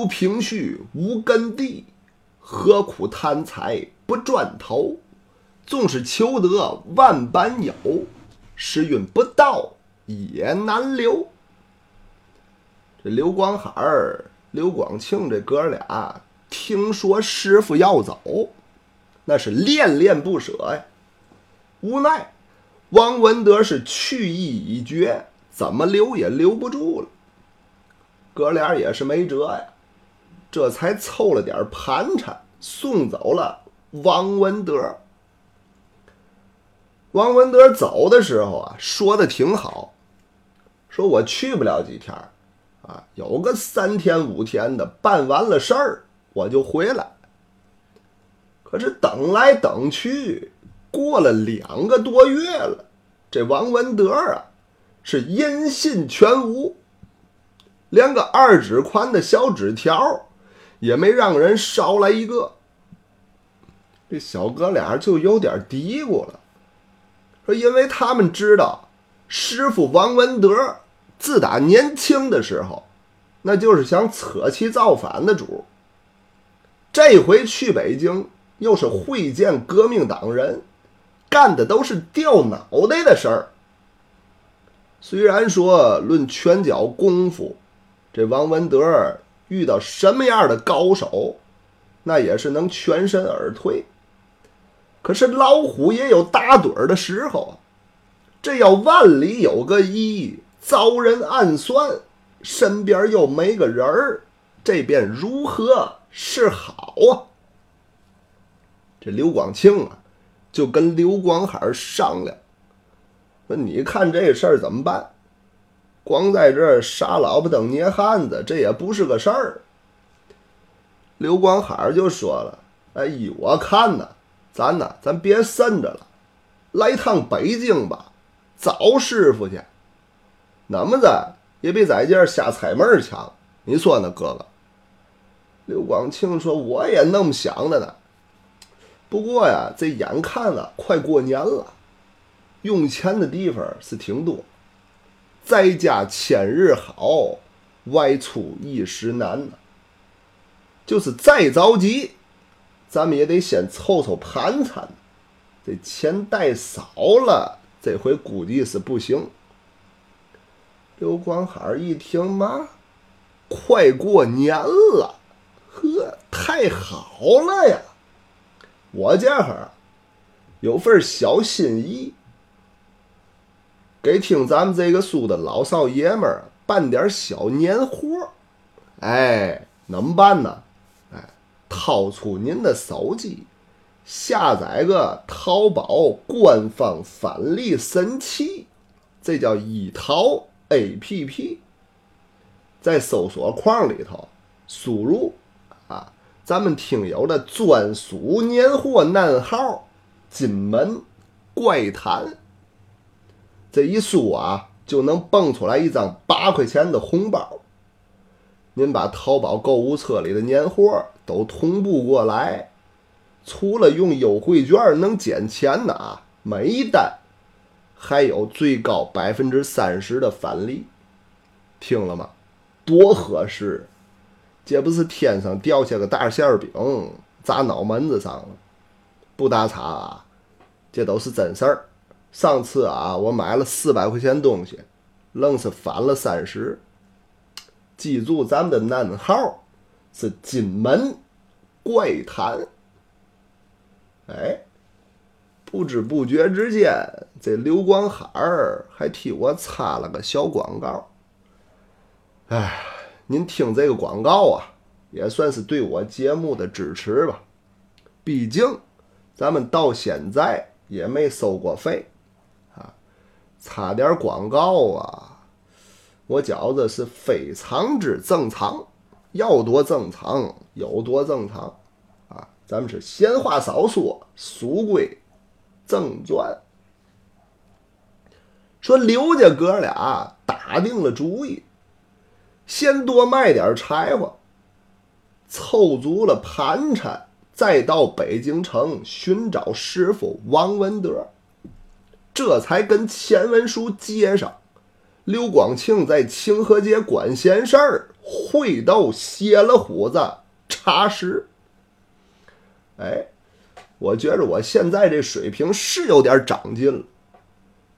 人如平絮无根蒂，何苦贪财不转头？纵是求得万般有，时运不到也难留。这刘光海儿、刘广庆这哥俩听说师傅要走，那是恋恋不舍呀。无奈王文德是去意已决，怎么留也留不住了。哥俩也是没辙呀，这才凑了点盘缠送走了王文德。王文德走的时候啊，说的挺好，说我去不了几天啊，有个三天五天的，办完了事儿我就回来。可是等来等去，过了两个多月了，这王文德啊是音信全无，连个二指宽的小纸条也没让人捎来一个。这小哥俩就有点嘀咕了，说因为他们知道师傅王文德。自打年轻的时候，那就是想扯旗造反的主。这回去北京，又是会见革命党人，干的都是掉脑袋的事儿。虽然说论拳脚功夫，这王文德遇到什么样的高手，那也是能全身而退。可是老虎也有打盹儿的时候啊，这要万里有个一。遭人暗算，身边又没个人儿，这便如何是好啊？这刘广庆啊，就跟刘广海商量，说：“你看这事儿怎么办？光在这儿傻老婆等捏汉子，这也不是个事儿。”刘光海就说了：“哎，依我看呢，咱呢，咱别渗着了，来趟北京吧，找师傅去。”那么着也比在这瞎猜门强，你说呢，哥哥？刘广庆说：“我也那么想的呢。不过呀，这眼看啊，快过年了，用钱的地方是挺多，在家千日好，外出一时难呢。就是再着急，咱们也得先凑凑盘缠，这钱带少了，这回估计是不行。”刘光海一听嘛，快过年了，呵，太好了呀！我这哈有份小心意，给听咱们这个书的老少爷们儿办点小年货。哎，怎么办呢？哎，掏出您的手机，下载个淘宝官方返利神器，这叫一淘。A P P，在搜索框里头输入啊，咱们听友的专属年货暗号“金门怪谈”，这一输啊，就能蹦出来一张八块钱的红包。您把淘宝购物车里的年货都同步过来，除了用优惠券能减钱的啊，每一单。还有最高百分之三十的返利，听了吗？多合适！这不是天上掉下个大馅饼砸脑门子上了？不打岔啊，这都是真事儿。上次啊，我买了四百块钱东西，愣是返了三十。记住咱们的暗号是“金门怪谈”。哎。不知不觉之间，这刘光海儿还替我插了个小广告。哎，您听这个广告啊，也算是对我节目的支持吧。毕竟咱们到现在也没收过费，插点广告啊，我觉着是非常之正常，要多正常有多正常啊。咱们是闲话少说，书归。正传说刘家哥俩打定了主意，先多卖点柴火，凑足了盘缠，再到北京城寻找师傅王文德，这才跟钱文书接上。刘广庆在清河街管闲事儿，会斗歇了虎子茶食。哎，我觉着我现在这水平是有点长进了。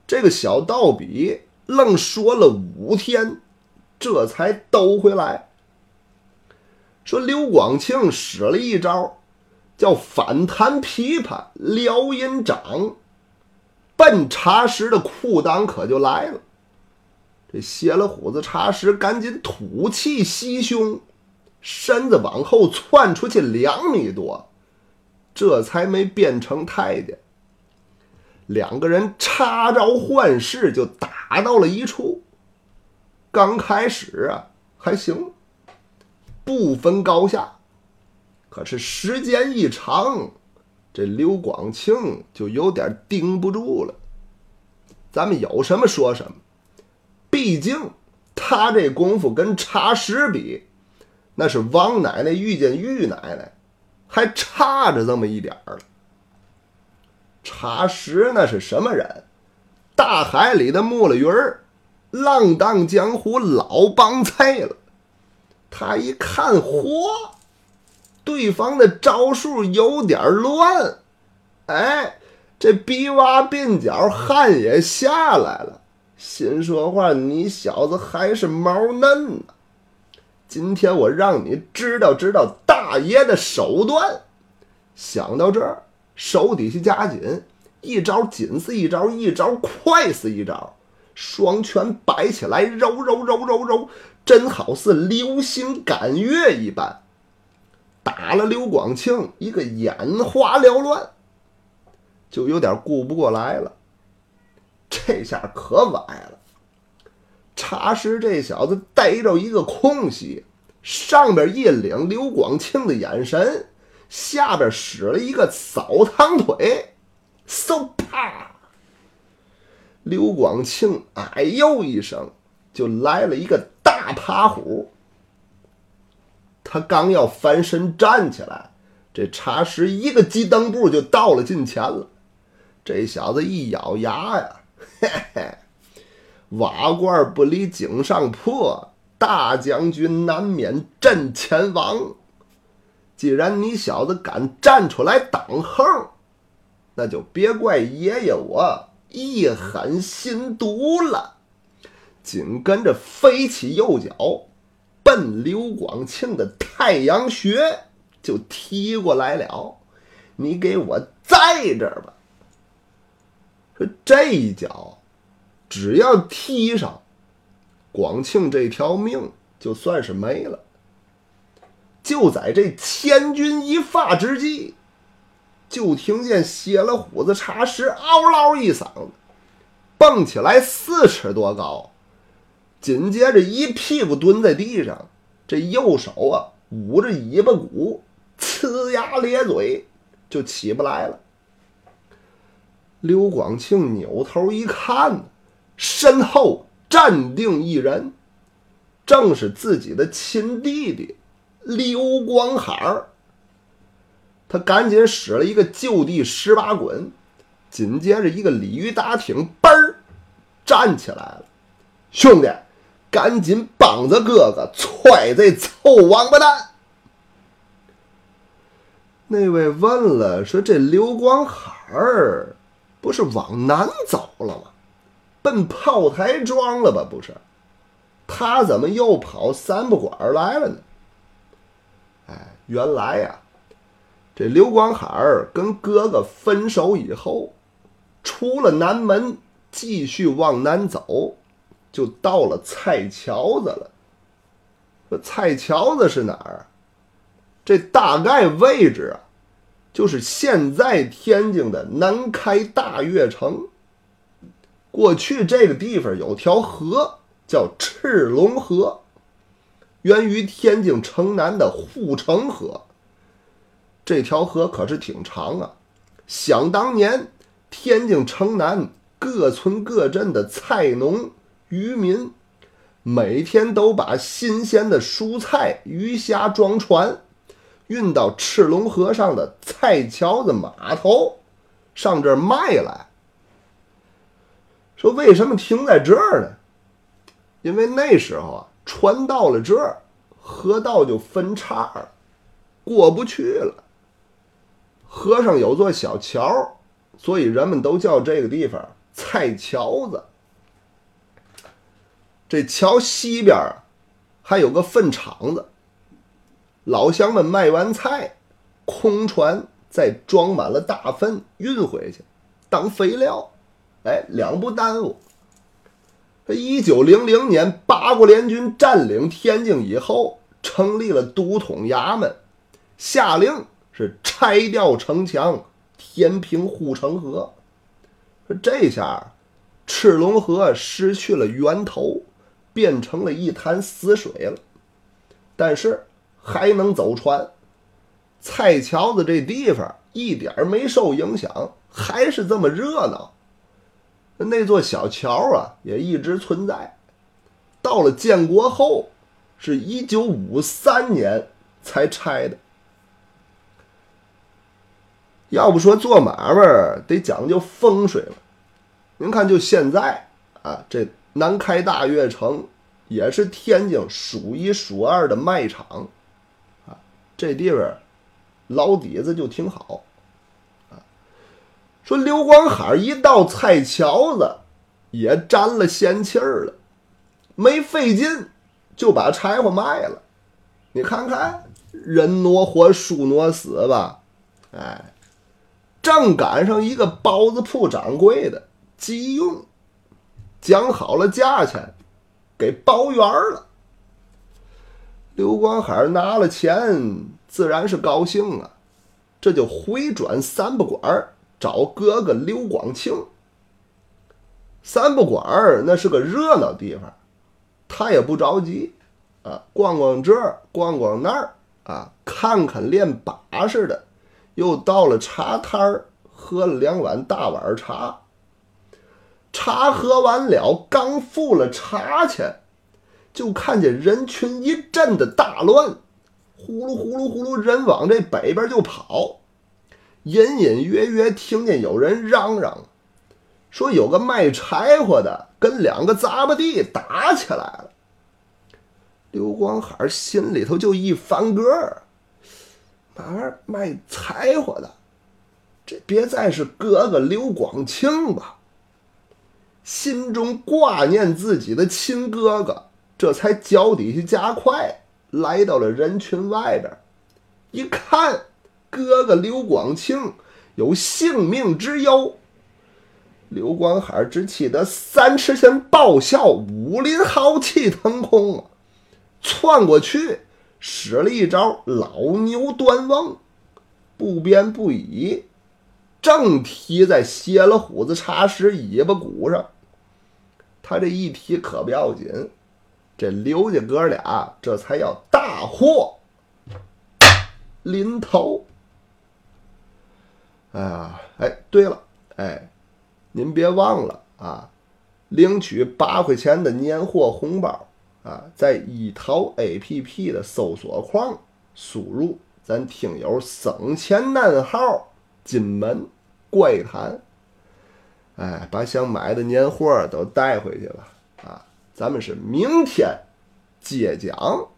这个小道比愣说了五天，这才兜回来。说刘广庆使了一招，叫反弹琵琶撩阴掌，奔茶石的裤裆可就来了。这歇了虎子茶石赶紧吐气吸胸，身子往后窜出去两米多。这才没变成太监。两个人插招换式，就打到了一处。刚开始啊还行，不分高下。可是时间一长，这刘广庆就有点顶不住了。咱们有什么说什么，毕竟他这功夫跟茶石比，那是王奶奶遇见玉奶奶。还差着这么一点儿了。茶石那是什么人？大海里的木了鱼儿，浪荡江湖老帮菜了。他一看，嚯，对方的招数有点乱，哎，这鼻洼鬓角汗也下来了，心说话：你小子还是毛嫩呢。今天我让你知道知道大爷的手段。想到这儿，手底下加紧，一招紧似一招，一招快似一招，双拳摆起来，揉揉揉揉揉，真好似流星赶月一般，打了刘广庆一个眼花缭乱，就有点顾不过来了。这下可崴了。茶师这小子逮着一个空隙，上边一领刘广庆的眼神，下边使了一个扫堂腿，嗖啪！刘广庆哎呦一声，就来了一个大趴虎。他刚要翻身站起来，这茶师一个急蹬步就到了近前了。这小子一咬牙呀，嘿嘿。瓦罐不离井上破，大将军难免阵前亡。既然你小子敢站出来挡横，那就别怪爷爷我一狠心毒了。紧跟着飞起右脚，奔刘广庆的太阳穴就踢过来了。你给我在这儿吧。说这一脚。只要踢上，广庆这条命就算是没了。就在这千钧一发之际，就听见歇了虎子茶石嗷嗷一嗓子，蹦起来四尺多高，紧接着一屁股蹲在地上，这右手啊捂着尾巴骨，呲牙咧嘴，就起不来了。刘广庆扭头一看。身后站定一人，正是自己的亲弟弟刘光海儿。他赶紧使了一个就地十八滚，紧接着一个鲤鱼打挺，嘣儿站起来了。兄弟，赶紧帮着哥哥踹这臭王八蛋！那位问了，说这刘光海儿不是往南走了吗？奔炮台庄了吧？不是，他怎么又跑三不管来了呢？哎，原来呀，这刘光海儿跟哥哥分手以后，出了南门，继续往南走，就到了蔡桥子了。这蔡桥子是哪儿？这大概位置啊，就是现在天津的南开大悦城。过去这个地方有条河叫赤龙河，源于天津城南的护城河。这条河可是挺长啊！想当年，天津城南各村各镇的菜农渔民，每天都把新鲜的蔬菜、鱼虾装船，运到赤龙河上的蔡桥子码头，上这儿卖来。说为什么停在这儿呢？因为那时候啊，船到了这儿，河道就分叉了，过不去了。河上有座小桥，所以人们都叫这个地方“菜桥子”。这桥西边还有个粪场子，老乡们卖完菜，空船再装满了大粪运回去当肥料，哎，两不耽误。这一九零零年，八国联军占领天津以后，成立了都统衙门，下令是拆掉城墙，填平护城河。这下，赤龙河失去了源头。变成了一潭死水了，但是还能走船。蔡桥子这地方一点没受影响，还是这么热闹。那座小桥啊，也一直存在。到了建国后，是一九五三年才拆的。要不说做买卖得讲究风水了，您看，就现在啊，这。南开大悦城也是天津数一数二的卖场，啊，这地方老底子就挺好，啊，说刘光海一到菜桥子也沾了仙气儿了，没费劲就把柴火卖了，你看看人挪活，树挪死吧，哎，正赶上一个包子铺掌柜的急用。讲好了价钱，给包圆了。刘光海拿了钱，自然是高兴啊，这就回转三不管找哥哥刘广庆。三不管那是个热闹地方，他也不着急啊，逛逛这儿，逛逛那儿啊，看看练把式的，又到了茶摊儿，喝了两碗大碗茶。茶喝完了，刚付了茶钱，就看见人群一阵的大乱，呼噜呼噜呼噜，人往这北边就跑。隐隐约约听见有人嚷嚷，说有个卖柴火的跟两个杂巴地打起来了。刘光海心里头就一翻个儿，嘛玩意儿卖柴火的，这别再是哥哥刘广庆吧？心中挂念自己的亲哥哥，这才脚底下加快，来到了人群外边。一看，哥哥刘广庆有性命之忧。刘光海只气得三尺前爆笑，武林豪气腾空啊！窜过去，使了一招老牛端瓮，不偏不倚。正踢在歇了虎子茶石尾巴骨上，他这一提可不要紧，这刘家哥俩这才要大祸临头。哎呀，哎，对了，哎，您别忘了啊，领取八块钱的年货红包啊，在一淘 APP 的搜索框输入咱听友省钱暗号。金门怪谈，哎，把想买的年货都带回去了啊！咱们是明天接讲。